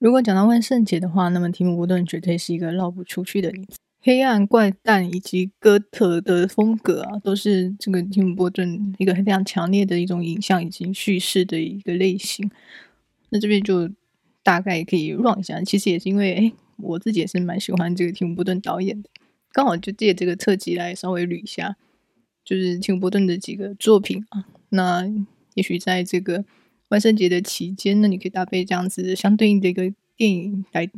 如果讲到万圣节的话，那么提姆波顿绝对是一个绕不出去的名字。黑暗、怪诞以及哥特的风格啊，都是这个提姆波顿一个非常强烈的一种影像以及叙事的一个类型。那这边就大概可以 run 一下，其实也是因为诶我自己也是蛮喜欢这个提姆波顿导演的，刚好就借这个特辑来稍微捋一下，就是提姆波顿的几个作品啊。那也许在这个万圣节的期间，那你可以搭配这样子相对应的一个电影来。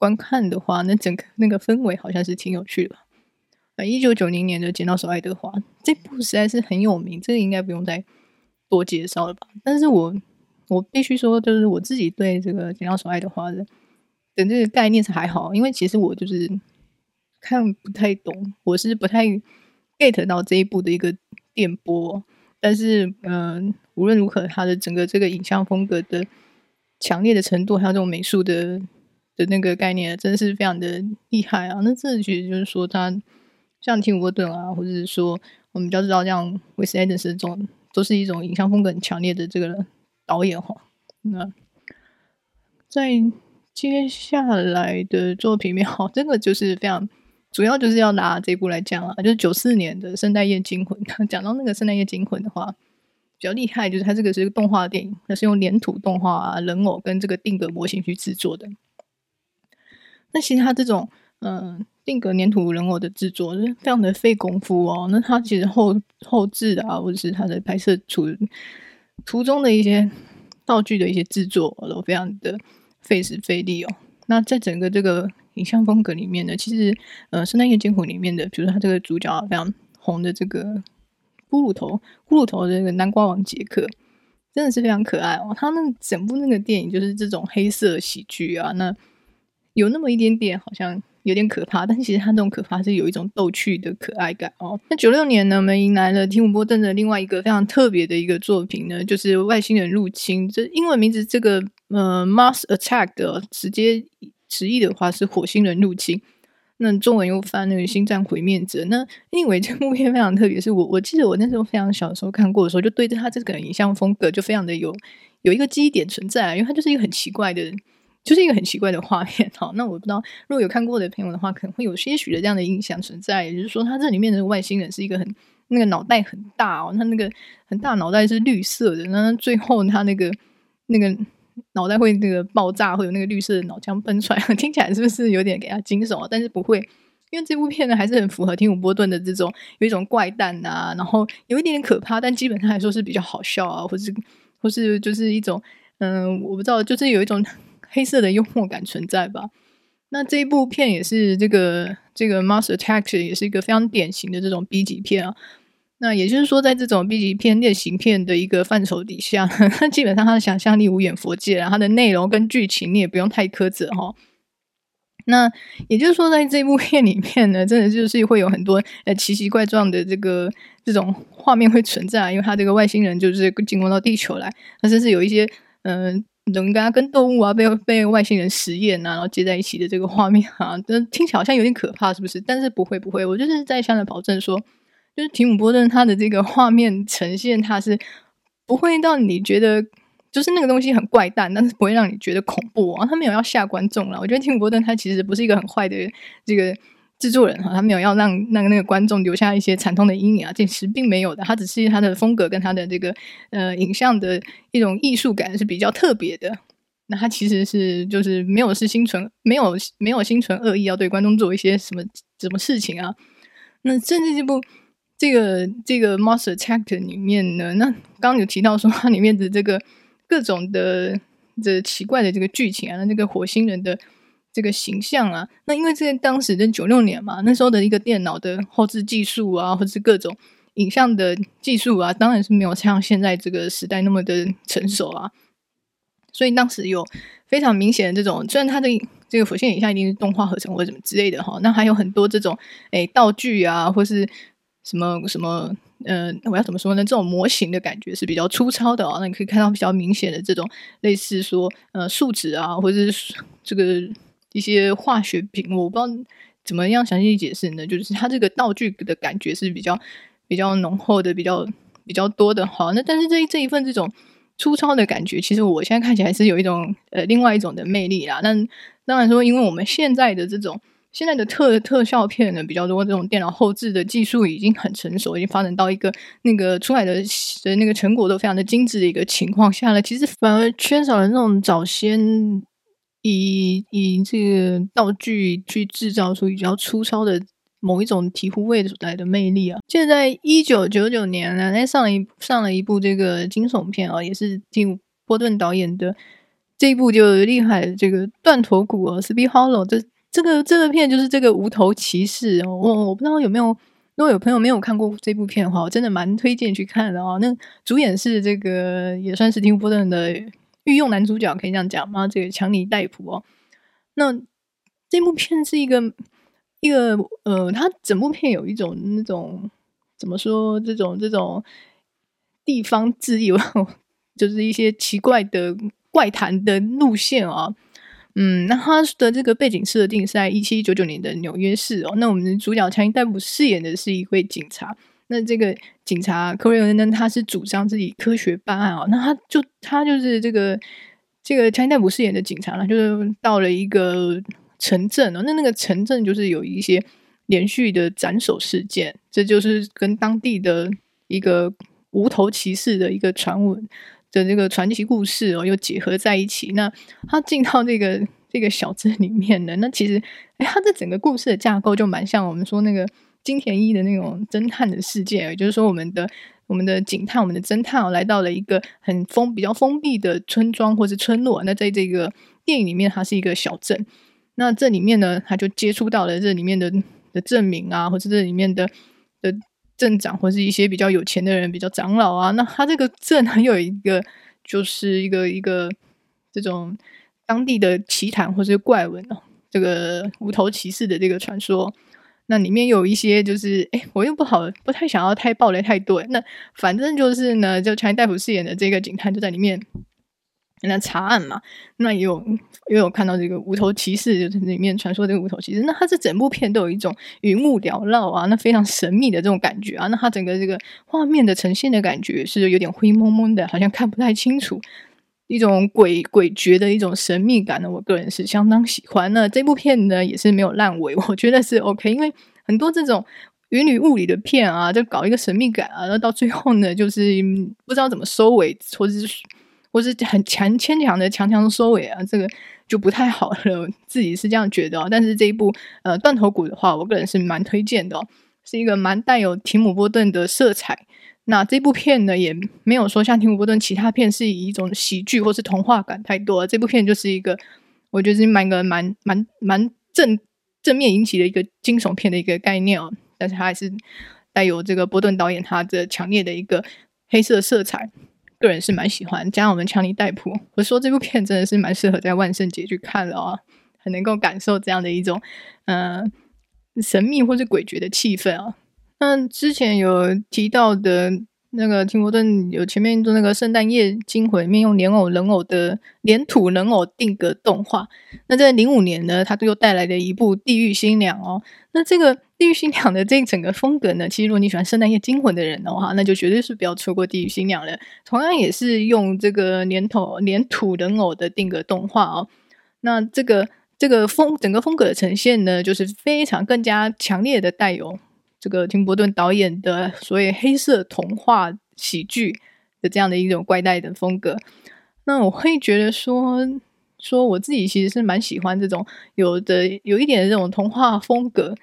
观看的话，那整个那个氛围好像是挺有趣的。呃，一九九零年的《剪刀手爱德华》这部实在是很有名，这个应该不用再多介绍了吧？但是我我必须说，就是我自己对这个《剪刀手爱德华》的的这个概念是还好，因为其实我就是看不太懂，我是不太 get 到这一部的一个电波。但是，嗯、无论如何，他的整个这个影像风格的强烈的程度，还有这种美术的。的那个概念真的是非常的厉害啊！那这其实就是说，他像提姆波顿啊，或者是说我们比较知道这样韦斯·安德森这种，都是一种影像风格很强烈的这个导演哈。那在接下来的作品里面，好，这个就是非常主要就是要拿这一部来讲啊，就是九四年的《圣诞夜惊魂》。讲到那个《圣诞夜惊魂》的话，比较厉害就是它这个是一个动画电影，它是用黏土动画啊、人偶跟这个定格模型去制作的。那其实它这种嗯、定格粘土人偶的制作，是非常的费功夫哦。那它其实后后制啊，或者是它的拍摄途途中的一些道具的一些制作，都非常的费时费力哦。那在整个这个影像风格里面呢，其实呃《圣诞夜惊魂》里面的，比如说它这个主角非常红的这个骷髅头，骷髅头的这个南瓜王杰克，真的是非常可爱哦。他那整部那个电影就是这种黑色喜剧啊，那。有那么一点点，好像有点可怕，但其实它这种可怕是有一种逗趣的可爱感哦。那九六年呢，我们迎来了提姆波顿的另外一个非常特别的一个作品呢，就是《外星人入侵》。这英文名字这个呃，Mars Attack 的直接直译的话是火星人入侵。那中文又翻那个星战毁灭者。那因为这部片非常特别，是我我记得我那时候非常小的时候看过的时候，就对着它这个影像风格就非常的有有一个记忆点存在，因为它就是一个很奇怪的。就是一个很奇怪的画面，好，那我不知道如果有看过的朋友的话，可能会有些许的这样的印象存在，也就是说，它这里面的外星人是一个很那个脑袋很大哦，他那个很大脑袋是绿色的，那最后他那个那个脑袋会那个爆炸，会有那个绿色的脑浆喷出来，听起来是不是有点给他惊悚啊？但是不会，因为这部片呢还是很符合提姆波顿的这种有一种怪诞啊，然后有一点点可怕，但基本上来说是比较好笑啊，或是或是就是一种嗯、我不知道，就是有一种。黑色的幽默感存在吧？那这一部片也是这个这个《Mars Attack》也是一个非常典型的这种 B 级片啊。那也就是说，在这种 B 级片类型片的一个范畴底下，它基本上它的想象力无远弗届，它的内容跟剧情你也不用太苛责哈。那也就是说，在这部片里面呢，真的就是会有很多呃奇奇怪状的这个这种画面会存在，因为它这个外星人就是进攻到地球来，那甚至有一些嗯。呃人啊，跟动物啊，被被外星人实验啊，然后接在一起的这个画面啊，这听起来好像有点可怕，是不是？但是不会不会，我就是在向你保证说，就是提姆波顿他的这个画面呈现，他是不会让你觉得就是那个东西很怪诞，但是不会让你觉得恐怖啊。他没有要吓观众了，我觉得提姆波顿他其实不是一个很坏的这个。制作人哈，他没有要让那个那个观众留下一些惨痛的阴影啊，这其实并没有的，他只是他的风格跟他的这个呃影像的一种艺术感是比较特别的。那他其实是就是没有是心存没有没有心存恶意，要对观众做一些什么什么事情啊。那甚至这部这个这个《Mars Attack》里面呢，那刚刚有提到说它里面的这个各种的这奇怪的这个剧情啊，那这个火星人的。这个形象啊，那因为这个当时的九六年嘛，那时候的一个电脑的后置技术啊，或者是各种影像的技术啊，当然是没有像现在这个时代那么的成熟啊。所以当时有非常明显的这种，虽然它的这个火星影像一定是动画合成或者什么之类的哈，那还有很多这种诶道具啊，或是什么什么呃，我要怎么说呢？这种模型的感觉是比较粗糙的啊。那你可以看到比较明显的这种类似说呃树脂啊，或者是这个。一些化学品，我不知道怎么样详细解释呢？就是它这个道具的感觉是比较比较浓厚的，比较比较多的。好，那但是这这一份这种粗糙的感觉，其实我现在看起来是有一种呃另外一种的魅力啦。那当然说，因为我们现在的这种现在的特特效片呢比较多，这种电脑后置的技术已经很成熟，已经发展到一个那个出来的的那个成果都非常的精致的一个情况下了，其实反而缺少了那种早先以以这个道具去制造出比较粗糙的。某一种醍醐味所带来的魅力啊！现在一九九九年呢，那上了一上了一部这个惊悚片啊，也是蒂姆·波顿导演的这一部就厉害这个断头谷啊 s p e e Hollow。这这个这个片就是这个无头骑士哦，我我不知道有没有，如果有朋友没有看过这部片的话，我真的蛮推荐去看的哦。那主演是这个也算是蒂姆·波顿的御用男主角，可以这样讲吗？这个强尼戴普哦。那这部片是一个。一个呃，它整部片有一种那种怎么说，这种这种地方自由，就是一些奇怪的怪谈的路线啊。嗯，那他的这个背景设定是在一七九九年的纽约市哦。那我们的主角强尼戴普饰演的是一位警察。那这个警察科瑞恩呢，他是主张自己科学办案啊。那他就他就是这个这个强尼戴普饰演的警察呢，就是到了一个。城镇哦，那那个城镇就是有一些连续的斩首事件，这就是跟当地的一个无头骑士的一个传闻的这个传奇故事哦，又结合在一起。那他进到这个这个小镇里面呢，那其实哎，他这整个故事的架构就蛮像我们说那个金田一的那种侦探的世界，也就是说我们的我们的警探、我们的侦探哦来到了一个很封比较封闭的村庄或是村落。那在这个电影里面，它是一个小镇。那这里面呢，他就接触到了这里面的的镇民啊，或者这里面的镇长，或是一些比较有钱的人，比较长老啊。那他这个镇还有一个，就是一个一个这种当地的奇谈或是怪闻哦，这个无头骑士的这个传说。那里面有一些就是，哎，我又不好，不太想要太暴雷太多。那反正就是呢，就强尼戴普饰演的这个警探就在里面。那查案嘛，那也有也有看到这个无头骑士，就是里面传说这个无头骑士。那他这整部片都有一种云雾缭绕啊，那非常神秘的这种感觉啊。那他整个这个画面的呈现的感觉是有点灰蒙蒙的，好像看不太清楚，一种诡诡谲的一种神秘感呢。我个人是相当喜欢。那这部片呢也是没有烂尾，我觉得是 OK，因为很多这种云里雾里的片啊，就搞一个神秘感啊，那到最后呢就是不知道怎么收尾，或者是。或是很强牵强的强强收尾啊，这个就不太好了。自己是这样觉得。但是这一部呃断头谷的话，我个人是蛮推荐的哦，是一个蛮带有提姆波顿的色彩。那这部片呢，也没有说像提姆波顿其他片是以一种喜剧或是童话感太多。这部片就是一个，我觉得是蛮个蛮蛮蛮正正面引起的一个惊悚片的一个概念哦。但是它还是带有这个波顿导演他的强烈的一个黑色色彩。个人是蛮喜欢，加上我们强尼戴普，我说这部片真的是蛮适合在万圣节去看的哦，很能够感受这样的一种嗯、呃、神秘或是诡谲的气氛啊。那之前有提到的那个提伯顿有前面做那个《圣诞夜惊魂》里面用莲藕人偶的黏土人偶定格动画，那在零五年呢，他又带来了一部《地狱新娘》哦，那这个。地狱新娘的这整个风格呢，其实如果你喜欢圣诞夜惊魂的人的话，那就绝对是不要错过地狱新娘了。同样也是用这个黏土黏土人偶的定格动画哦。那这个这个风整个风格的呈现呢，就是非常更加强烈的带有这个廷伯顿导演的所谓黑色童话喜剧的这样的一种怪诞的风格。那我会觉得说说我自己其实是蛮喜欢这种有的有一点这种童话风格。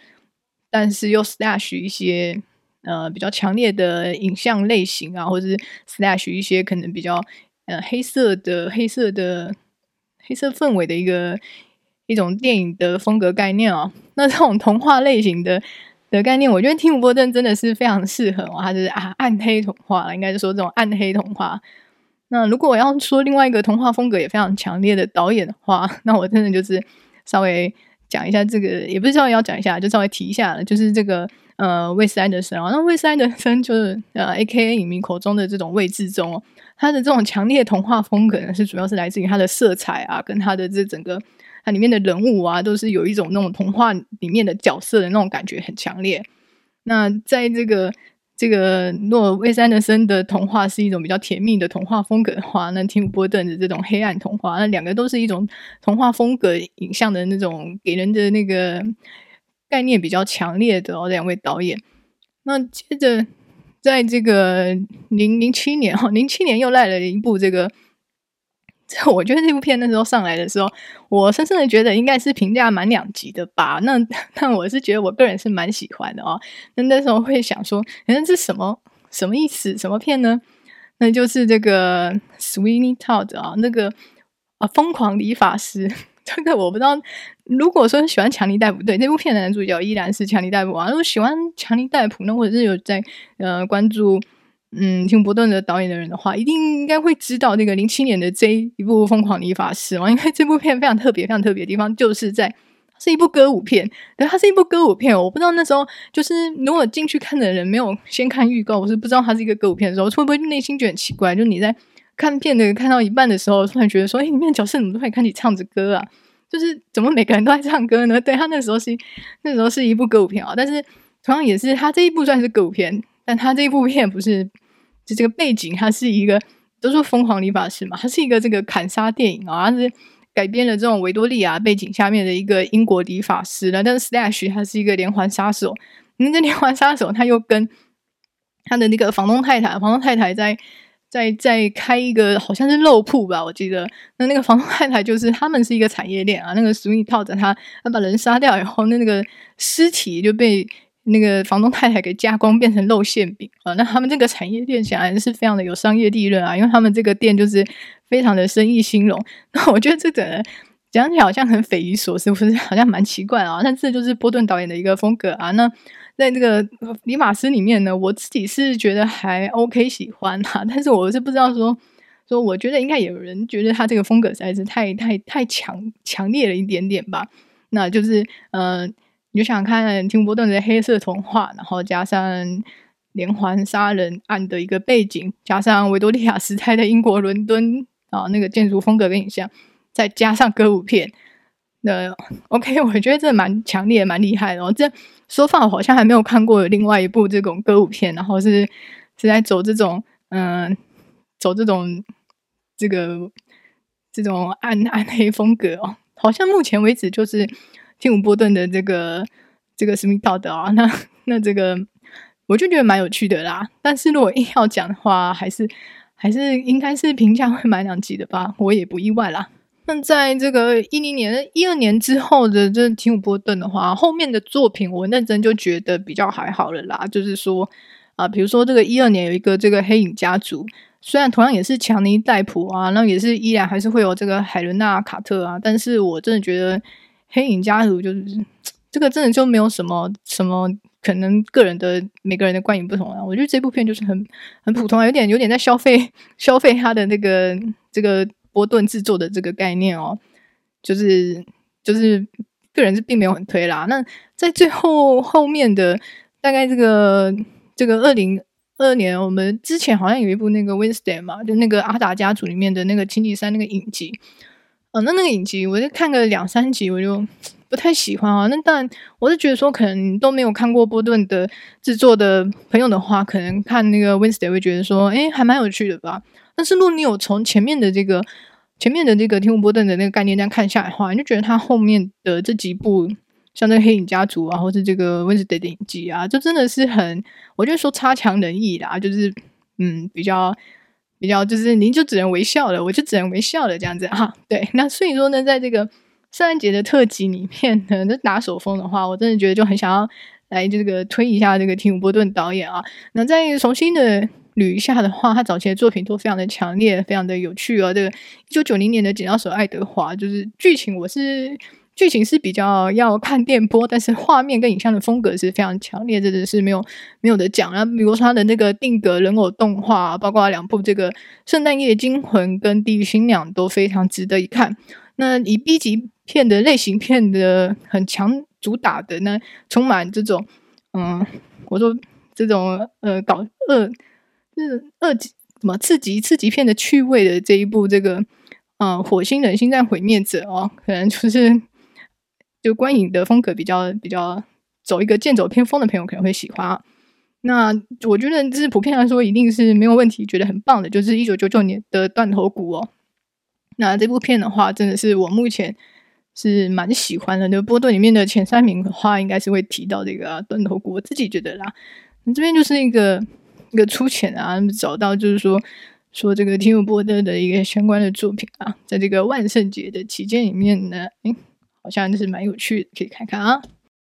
但是又 slash 一些呃比较强烈的影像类型啊，或者是 slash 一些可能比较呃黑色的黑色的黑色氛围的一个一种电影的风格概念啊。那这种童话类型的的概念，我觉得提姆波顿真的是非常适合哦。他就是啊暗黑童话，应该是说这种暗黑童话。那如果我要说另外一个童话风格也非常强烈的导演的话，那我真的就是稍微。讲一下这个，也不是稍微要讲一下，就稍微提一下了。就是这个呃，魏斯安德森啊，那魏斯安德森就是呃，A K A 影迷口中的这种魏志忠哦，他的这种强烈童话风格呢，是主要是来自于他的色彩啊，跟他的这整个它里面的人物啊，都是有一种那种童话里面的角色的那种感觉很强烈。那在这个这个如果韦斯安德森的童话是一种比较甜蜜的童话风格的话，那提姆波顿的这种黑暗童话，那两个都是一种童话风格影像的那种给人的那个概念比较强烈的哦，两位导演。那接着在这个零零七年哈，零七年又来了一部这个。我觉得这部片那时候上来的时候，我深深的觉得应该是评价满两级的吧。那 那我是觉得我个人是蛮喜欢的哦。那那时候会想说，哎，这是什么什么意思？什么片呢？那就是这个 Sweeney Todd 啊，那个啊疯狂理发师。这个我不知道。如果说喜欢强尼戴普，对这部片的男主角依然是强尼戴普啊。如果喜欢强尼戴普，那或者是有在呃关注。嗯，提姆波顿的导演的人的话，一定应该会知道那个零七年的这一部《疯狂理发师》嘛，因为这部片非常特别，非常特别的地方就是在是一部歌舞片，对，它是一部歌舞片。我不知道那时候就是如果进去看的人没有先看预告，我是不知道它是一个歌舞片的时候，会不会内心觉得很奇怪？就你在看片的看到一半的时候，突然觉得说，哎，里面的角色怎么都可以开始唱着歌啊？就是怎么每个人都在唱歌呢？对，他那时候是那时候是一部歌舞片啊，但是同样也是他这一部算是歌舞片，但他这一部片不是。就这个背景，它是一个都说疯狂理发师嘛，它是一个这个砍杀电影啊，它是改编了这种维多利亚背景下面的一个英国理发师了。但是 Slash 他是一个连环杀手，那这连环杀手他又跟他的那个房东太太，房东太太在在在开一个好像是肉铺吧，我记得。那那个房东太太就是他们是一个产业链啊，那个 Sweeney 套着他，他把人杀掉以后，那那个尸体就被。那个房东太太给加工变成肉馅饼啊，那他们这个产业链显然是非常的有商业利润啊，因为他们这个店就是非常的生意兴隆。那我觉得这个讲起来好像很匪夷所思，不是好像蛮奇怪啊？但这就是波顿导演的一个风格啊。那在这个理发师里面呢，我自己是觉得还 OK 喜欢啊，但是我是不知道说说，我觉得应该有人觉得他这个风格实在是太太太强强烈了一点点吧。那就是嗯。呃你就想看提姆波顿的黑色童话，然后加上连环杀人案的一个背景，加上维多利亚时代的英国伦敦啊那个建筑风格跟影像，再加上歌舞片，那 OK，我觉得这蛮强烈、蛮厉害的。然后这说法我好像还没有看过另外一部这种歌舞片，然后是是在走这种嗯、走这种这个这种暗暗黑风格哦，好像目前为止就是。提姆波顿的这个这个使命道德啊，那那这个我就觉得蛮有趣的啦。但是如果硬要讲的话，还是还是应该是评价会蛮两极的吧，我也不意外啦。那在这个一零年、一二年之后的这提姆波顿的话，后面的作品我认真就觉得比较还好了啦。就是说啊，比如说这个一二年有一个这个黑影家族，虽然同样也是强尼戴普啊，那也是依然还是会有这个海伦娜卡特啊，但是我真的觉得。黑影家族就是这个，真的就没有什么什么可能个人的每个人的观影不同啊。我觉得这部片就是很很普通啊，有点有点在消费消费他的那个这个波顿制作的这个概念哦，就是就是个人是并没有很推啦。那在最后后面的大概这个这个二零二年，我们之前好像有一部那个 Wednesday 嘛，就那个阿达家族里面的那个青木山那个影集。哦，那那个影集，我就看个两三集，我就不太喜欢啊。那当然，我是觉得说，可能都没有看过波顿的制作的朋友的话，可能看那个 Wednesday 会觉得说，诶，还蛮有趣的吧。但是，如果你有从前面的这个前面的这个提姆波顿的那个概念这样看下来的话，你就觉得他后面的这几部，像这个黑影家族啊，或是这个 Wednesday 的影集啊，就真的是很，我就说差强人意啦，就是嗯，比较。比较就是您就只能微笑了，我就只能微笑了这样子哈。对，那所以说呢，在这个圣诞节的特辑里面呢，那拿手风的话，我真的觉得就很想要来这个推一下这个提姆波顿导演啊。那再重新的捋一下的话，他早期的作品都非常的强烈，非常的有趣啊。这个一九九零年的《剪刀手爱德华》，就是剧情我是。剧情是比较要看电波，但是画面跟影像的风格是非常强烈，这的是没有没有的讲。啊比如说他的那个定格人偶动画，包括两部这个《圣诞夜惊魂》跟《地狱新娘》都非常值得一看。那以 B 级片的类型片的很强主打的呢，充满这种嗯，我说这种呃搞恶就是恶级什么刺激刺激片的趣味的这一部这个嗯《火星人星战毁灭者》哦，可能就是。就观影的风格比较比较走一个剑走偏锋的朋友可能会喜欢啊。那我觉得这是普遍来说一定是没有问题，觉得很棒的，就是一九九九年的断头谷哦。那这部片的话，真的是我目前是蛮喜欢的。那波顿里面的前三名的话，应该是会提到这个啊，断头谷。我自己觉得啦，这边就是一个一个粗浅啊，找到就是说说这个提姆波顿的一个相关的作品啊，在这个万圣节的期间里面呢，诶，好像就是蛮有趣的，可以看看啊。